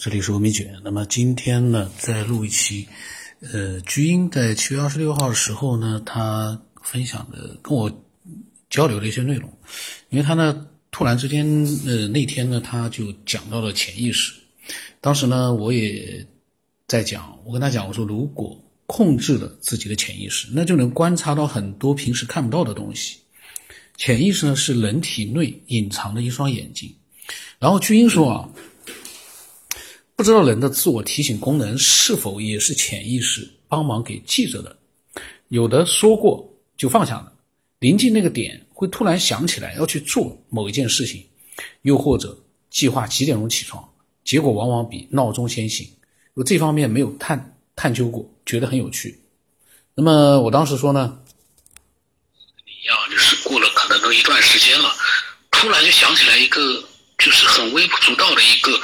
这里是欧米卷。那么今天呢，再录一期。呃，菊英在七月二十六号的时候呢，他分享的跟我交流的一些内容，因为他呢突然之间，呃，那天呢他就讲到了潜意识。当时呢，我也在讲，我跟他讲，我说如果控制了自己的潜意识，那就能观察到很多平时看不到的东西。潜意识呢是人体内隐藏的一双眼睛。然后菊英说啊。不知道人的自我提醒功能是否也是潜意识帮忙给记着的？有的说过就放下了，临近那个点会突然想起来要去做某一件事情，又或者计划几点钟起床，结果往往比闹钟先醒。我这方面没有探探究过，觉得很有趣。那么我当时说呢，一样就是过了可能都一段时间了，突然就想起来一个。就是很微不足道的一个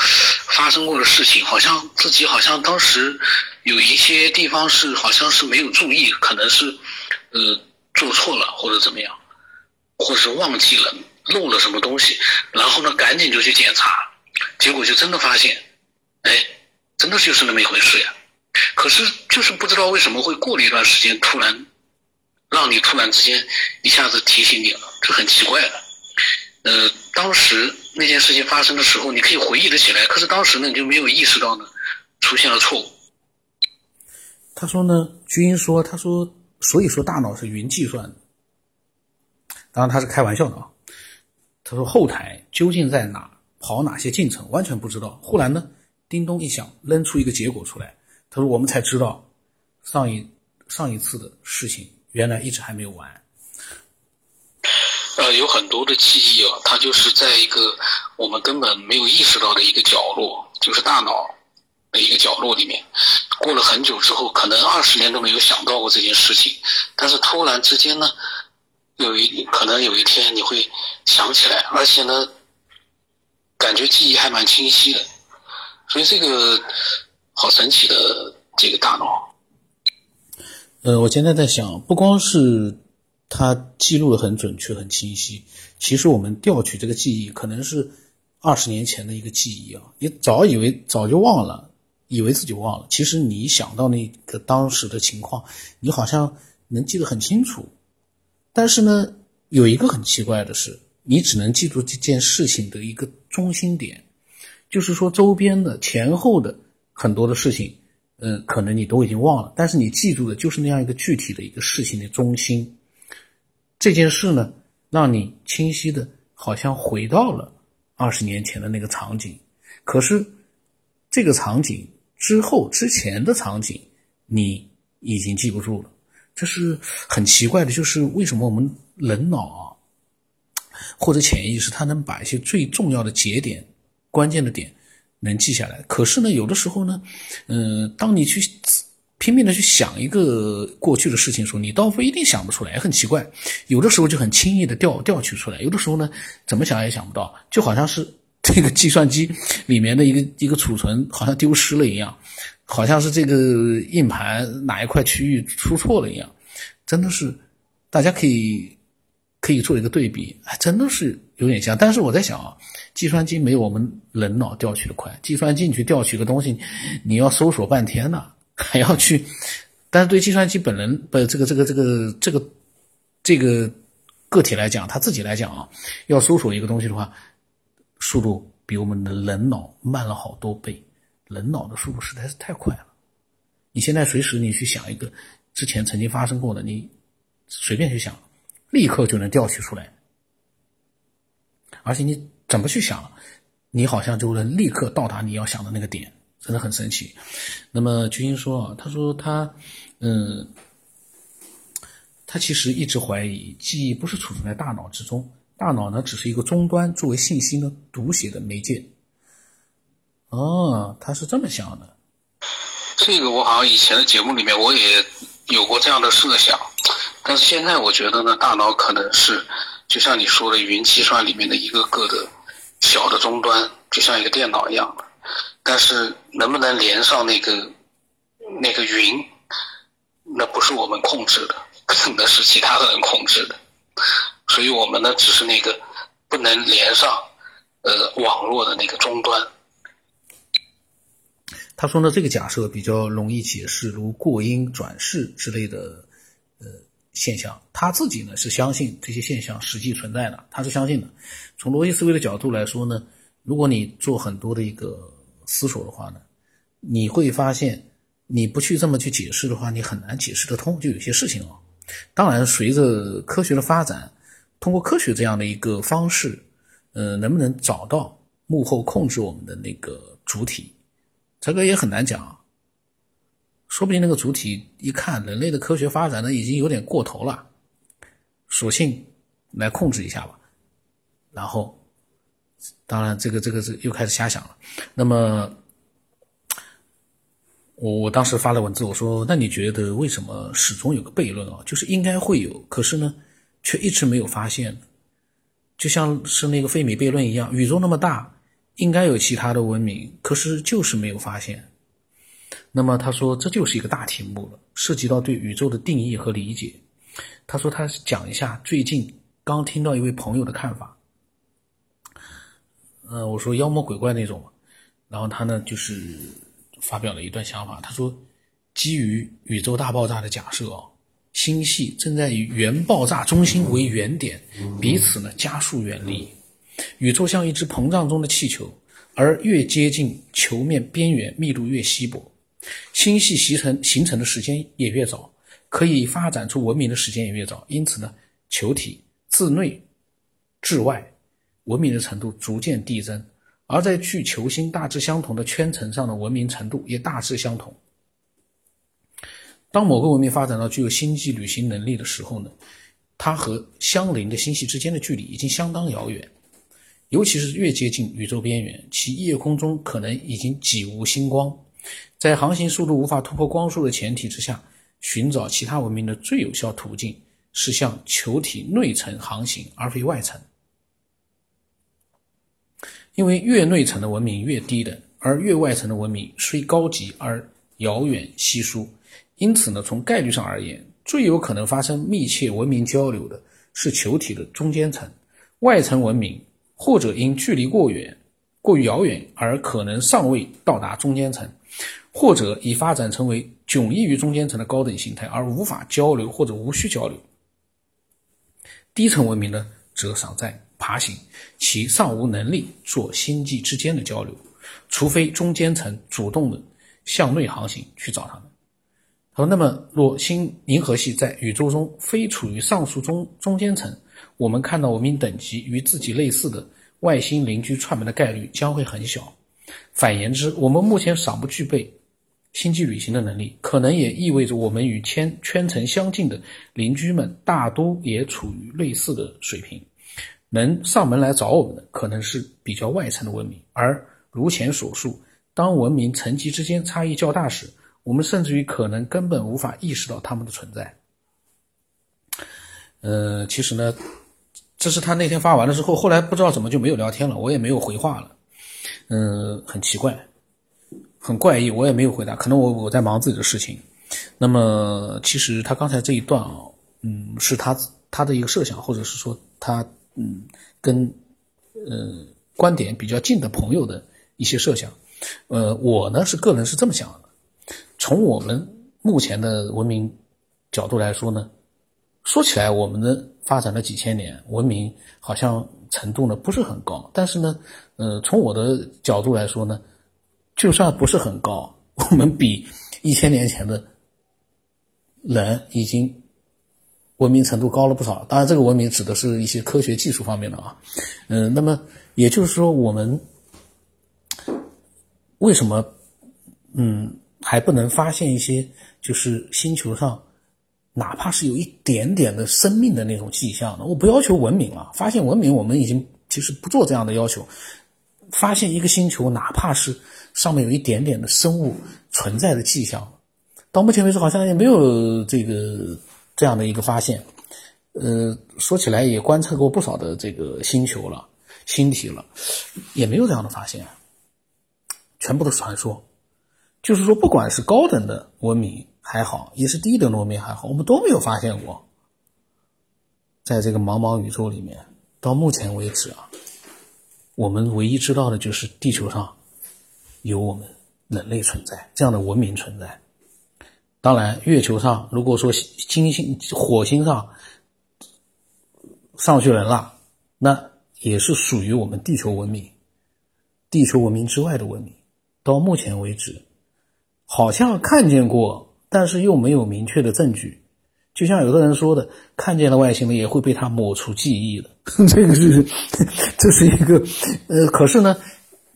发生过的事情，好像自己好像当时有一些地方是好像是没有注意，可能是呃做错了或者怎么样，或者是忘记了漏了什么东西，然后呢赶紧就去检查，结果就真的发现，哎，真的就是那么一回事呀。可是就是不知道为什么会过了一段时间，突然让你突然之间一下子提醒你了，这很奇怪的。呃，当时那件事情发生的时候，你可以回忆得起来，可是当时呢，你就没有意识到呢，出现了错误。他说呢，居英说，他说，所以说大脑是云计算的，当然他是开玩笑的啊。他说后台究竟在哪，跑哪些进程，完全不知道。忽然呢，叮咚一响，扔出一个结果出来。他说我们才知道，上一上一次的事情原来一直还没有完。呃，有很多的记忆啊，它就是在一个我们根本没有意识到的一个角落，就是大脑的一个角落里面。过了很久之后，可能二十年都没有想到过这件事情，但是突然之间呢，有一可能有一天你会想起来，而且呢，感觉记忆还蛮清晰的。所以这个好神奇的这个大脑。呃，我现在在想，不光是。它记录的很准确、很清晰。其实我们调取这个记忆，可能是二十年前的一个记忆啊。你早以为早就忘了，以为自己忘了。其实你想到那个当时的情况，你好像能记得很清楚。但是呢，有一个很奇怪的是，你只能记住这件事情的一个中心点，就是说周边的前后的很多的事情，嗯，可能你都已经忘了。但是你记住的就是那样一个具体的一个事情的中心。这件事呢，让你清晰的，好像回到了二十年前的那个场景。可是，这个场景之后之前的场景，你已经记不住了。这是很奇怪的，就是为什么我们人脑啊，或者潜意识，它能把一些最重要的节点、关键的点能记下来。可是呢，有的时候呢，嗯，当你去。拼命的去想一个过去的事情的时候，你倒不一定想不出来，也很奇怪。有的时候就很轻易的调调取出来，有的时候呢，怎么想也想不到，就好像是这个计算机里面的一个一个储存好像丢失了一样，好像是这个硬盘哪一块区域出错了一样，真的是，大家可以可以做一个对比，还真的是有点像。但是我在想啊，计算机没有我们人脑调取的快，计算机你去调取个东西，你要搜索半天呢。还要去，但是对计算机本人不这个这个这个这个这个个体来讲，他自己来讲啊，要搜索一个东西的话，速度比我们的人脑慢了好多倍，人脑的速度实在是太快了。你现在随时你去想一个之前曾经发生过的，你随便去想，立刻就能调取出来，而且你怎么去想，你好像就能立刻到达你要想的那个点。真的很神奇。那么君英说啊，他说他，嗯，他其实一直怀疑记忆不是储存在大脑之中，大脑呢只是一个终端，作为信息呢读写的媒介。哦，他是这么想的。这个我好像以前的节目里面我也有过这样的设想，但是现在我觉得呢，大脑可能是就像你说的云计算里面的一个个的小的终端，就像一个电脑一样。但是能不能连上那个那个云，那不是我们控制的，那是其他的人控制的。所以我们呢，只是那个不能连上呃网络的那个终端。他说呢，这个假设比较容易解释，如过阴转世之类的呃现象。他自己呢是相信这些现象实际存在的，他是相信的。从逻辑思维的角度来说呢，如果你做很多的一个思索的话呢，你会发现，你不去这么去解释的话，你很难解释得通。就有些事情啊，当然随着科学的发展，通过科学这样的一个方式，呃，能不能找到幕后控制我们的那个主体？这个也很难讲，说不定那个主体一看人类的科学发展呢，已经有点过头了，索性来控制一下吧。然后，当然这个这个是又开始瞎想了。那么，我我当时发了文字，我说：“那你觉得为什么始终有个悖论啊？就是应该会有，可是呢，却一直没有发现，就像是那个费米悖论一样，宇宙那么大。”应该有其他的文明，可是就是没有发现。那么他说，这就是一个大题目了，涉及到对宇宙的定义和理解。他说他讲一下最近刚听到一位朋友的看法。呃，我说妖魔鬼怪那种，然后他呢就是发表了一段想法。他说，基于宇宙大爆炸的假设啊，星系正在以原爆炸中心为原点，彼此呢加速远离。宇宙像一只膨胀中的气球，而越接近球面边缘，密度越稀薄，星系形成形成的时间也越早，可以发展出文明的时间也越早。因此呢，球体自内至外，文明的程度逐渐递增，而在距球星大致相同的圈层上的文明程度也大致相同。当某个文明发展到具有星际旅行能力的时候呢，它和相邻的星系之间的距离已经相当遥远。尤其是越接近宇宙边缘，其夜空中可能已经几无星光。在航行速度无法突破光速的前提之下，寻找其他文明的最有效途径是向球体内层航行，而非外层。因为越内层的文明越低等，而越外层的文明虽高级而遥远稀疏。因此呢，从概率上而言，最有可能发生密切文明交流的是球体的中间层，外层文明。或者因距离过远、过于遥远而可能尚未到达中间层，或者已发展成为迥异于中间层的高等形态而无法交流或者无需交流。低层文明呢，则尚在爬行，其尚无能力做星际之间的交流，除非中间层主动的向内航行去找他们。好，那么若星银河系在宇宙中非处于上述中中间层。我们看到文明等级与自己类似的外星邻居串门的概率将会很小。反言之，我们目前尚不具备星际旅行的能力，可能也意味着我们与圈圈层相近的邻居们大都也处于类似的水平。能上门来找我们的，可能是比较外层的文明。而如前所述，当文明层级之间差异较大时，我们甚至于可能根本无法意识到他们的存在。呃，其实呢。这是他那天发完了之后，后来不知道怎么就没有聊天了，我也没有回话了。嗯，很奇怪，很怪异，我也没有回答。可能我我在忙自己的事情。那么，其实他刚才这一段啊，嗯，是他他的一个设想，或者是说他嗯跟呃观点比较近的朋友的一些设想。呃，我呢是个人是这么想的，从我们目前的文明角度来说呢，说起来我们的。发展了几千年，文明好像程度呢不是很高，但是呢，呃，从我的角度来说呢，就算不是很高，我们比一千年前的人已经文明程度高了不少。当然，这个文明指的是一些科学技术方面的啊，嗯，那么也就是说，我们为什么嗯还不能发现一些就是星球上？哪怕是有一点点的生命的那种迹象呢？我不要求文明了，发现文明，我们已经其实不做这样的要求。发现一个星球，哪怕是上面有一点点的生物存在的迹象，到目前为止好像也没有这个这样的一个发现。呃，说起来也观测过不少的这个星球了、星体了，也没有这样的发现，全部都是传说。就是说，不管是高等的文明。还好，也是低等的文明还好，我们都没有发现过。在这个茫茫宇宙里面，到目前为止啊，我们唯一知道的就是地球上有我们，人类存在，这样的文明存在。当然，月球上如果说金星、火星上上去人了，那也是属于我们地球文明、地球文明之外的文明。到目前为止，好像看见过，但是又没有明确的证据。就像有的人说的，看见了外星人也会被他抹除记忆的，这个是这是一个呃，可是呢，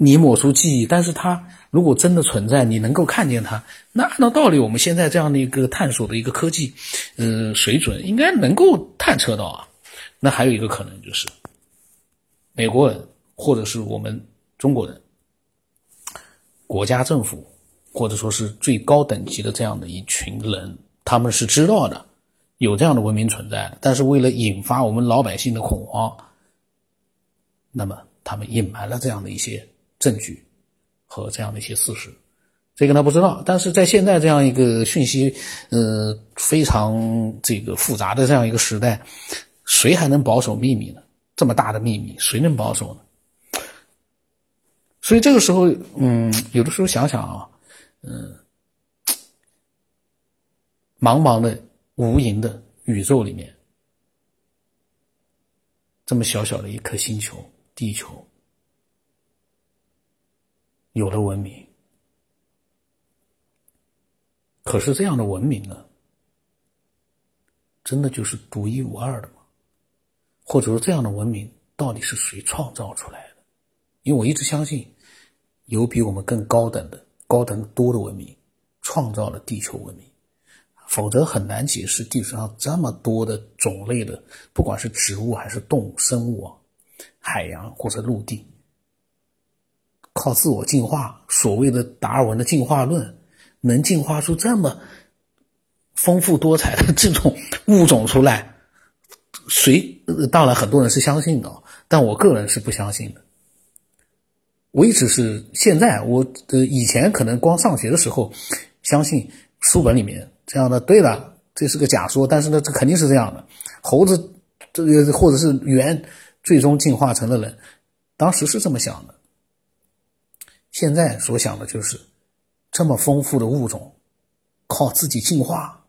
你抹除记忆，但是它如果真的存在，你能够看见它，那按照道理，我们现在这样的一个探索的一个科技，呃，水准应该能够探测到啊。那还有一个可能就是，美国人或者是我们中国人，国家政府或者说是最高等级的这样的一群人，他们是知道的。有这样的文明存在，但是为了引发我们老百姓的恐慌，那么他们隐瞒了这样的一些证据和这样的一些事实，这个他不知道。但是在现在这样一个讯息呃非常这个复杂的这样一个时代，谁还能保守秘密呢？这么大的秘密，谁能保守呢？所以这个时候，嗯，有的时候想想啊，嗯，茫茫的。无垠的宇宙里面，这么小小的一颗星球——地球，有了文明。可是这样的文明呢，真的就是独一无二的吗？或者说，这样的文明到底是谁创造出来的？因为我一直相信，有比我们更高等的、高等多的文明创造了地球文明。否则很难解释地球上这么多的种类的，不管是植物还是动物、生物啊，海洋或者陆地，靠自我进化，所谓的达尔文的进化论，能进化出这么丰富多彩的 这种物种出来，谁？当然很多人是相信的，但我个人是不相信的。我一直是现在，我呃以前可能光上学的时候相信书本里面。这样的，对了，这是个假说，但是呢，这肯定是这样的。猴子，这个或者是猿，最终进化成了人，当时是这么想的。现在所想的就是，这么丰富的物种，靠自己进化，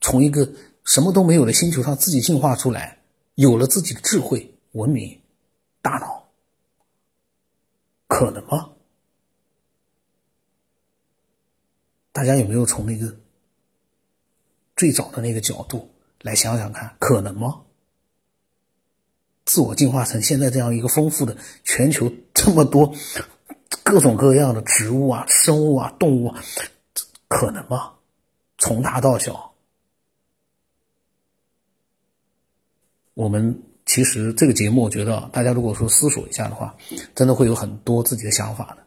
从一个什么都没有的星球上自己进化出来，有了自己的智慧、文明、大脑，可能吗？大家有没有从那个？最早的那个角度来想想看，可能吗？自我进化成现在这样一个丰富的全球这么多各种各样的植物啊、生物啊、动物啊，可能吗？从大到小，我们其实这个节目，我觉得大家如果说思索一下的话，真的会有很多自己的想法的。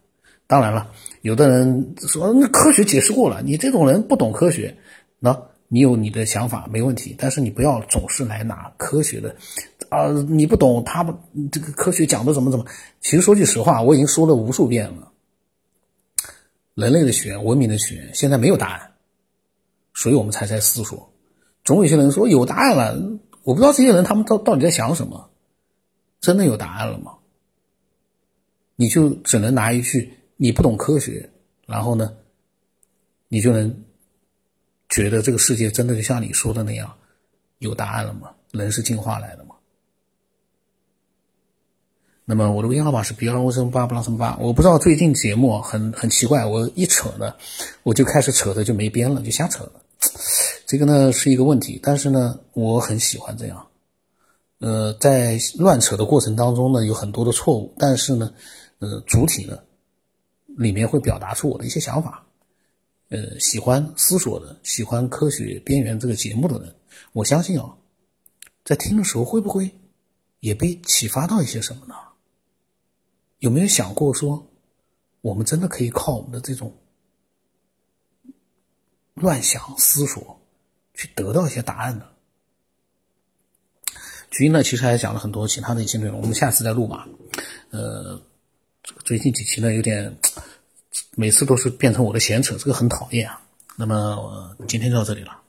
当然了，有的人说那科学解释过了，你这种人不懂科学，那。你有你的想法没问题，但是你不要总是来拿科学的，啊，你不懂他们这个科学讲的怎么怎么。其实说句实话，我已经说了无数遍了，人类的学、文明的学，现在没有答案，所以我们才在思索。总有些人说有答案了，我不知道这些人他们到到底在想什么，真的有答案了吗？你就只能拿一句你不懂科学，然后呢，你就能。觉得这个世界真的就像你说的那样，有答案了吗？人是进化来的吗？那么我的微信号码是 B 二五三八不拉什么八，我不知道最近节目很很奇怪，我一扯呢，我就开始扯的就没边了，就瞎扯。这个呢是一个问题，但是呢我很喜欢这样。呃，在乱扯的过程当中呢，有很多的错误，但是呢，呃，主体呢里面会表达出我的一些想法。呃，喜欢思索的，喜欢科学边缘这个节目的人，我相信啊，在听的时候会不会也被启发到一些什么呢？有没有想过说，我们真的可以靠我们的这种乱想思索，去得到一些答案呢？菊英呢，其实还讲了很多其他的一些内容，我们下次再录吧。呃，最近几期呢，有点。每次都是变成我的闲扯，这个很讨厌啊。那么今天就到这里了。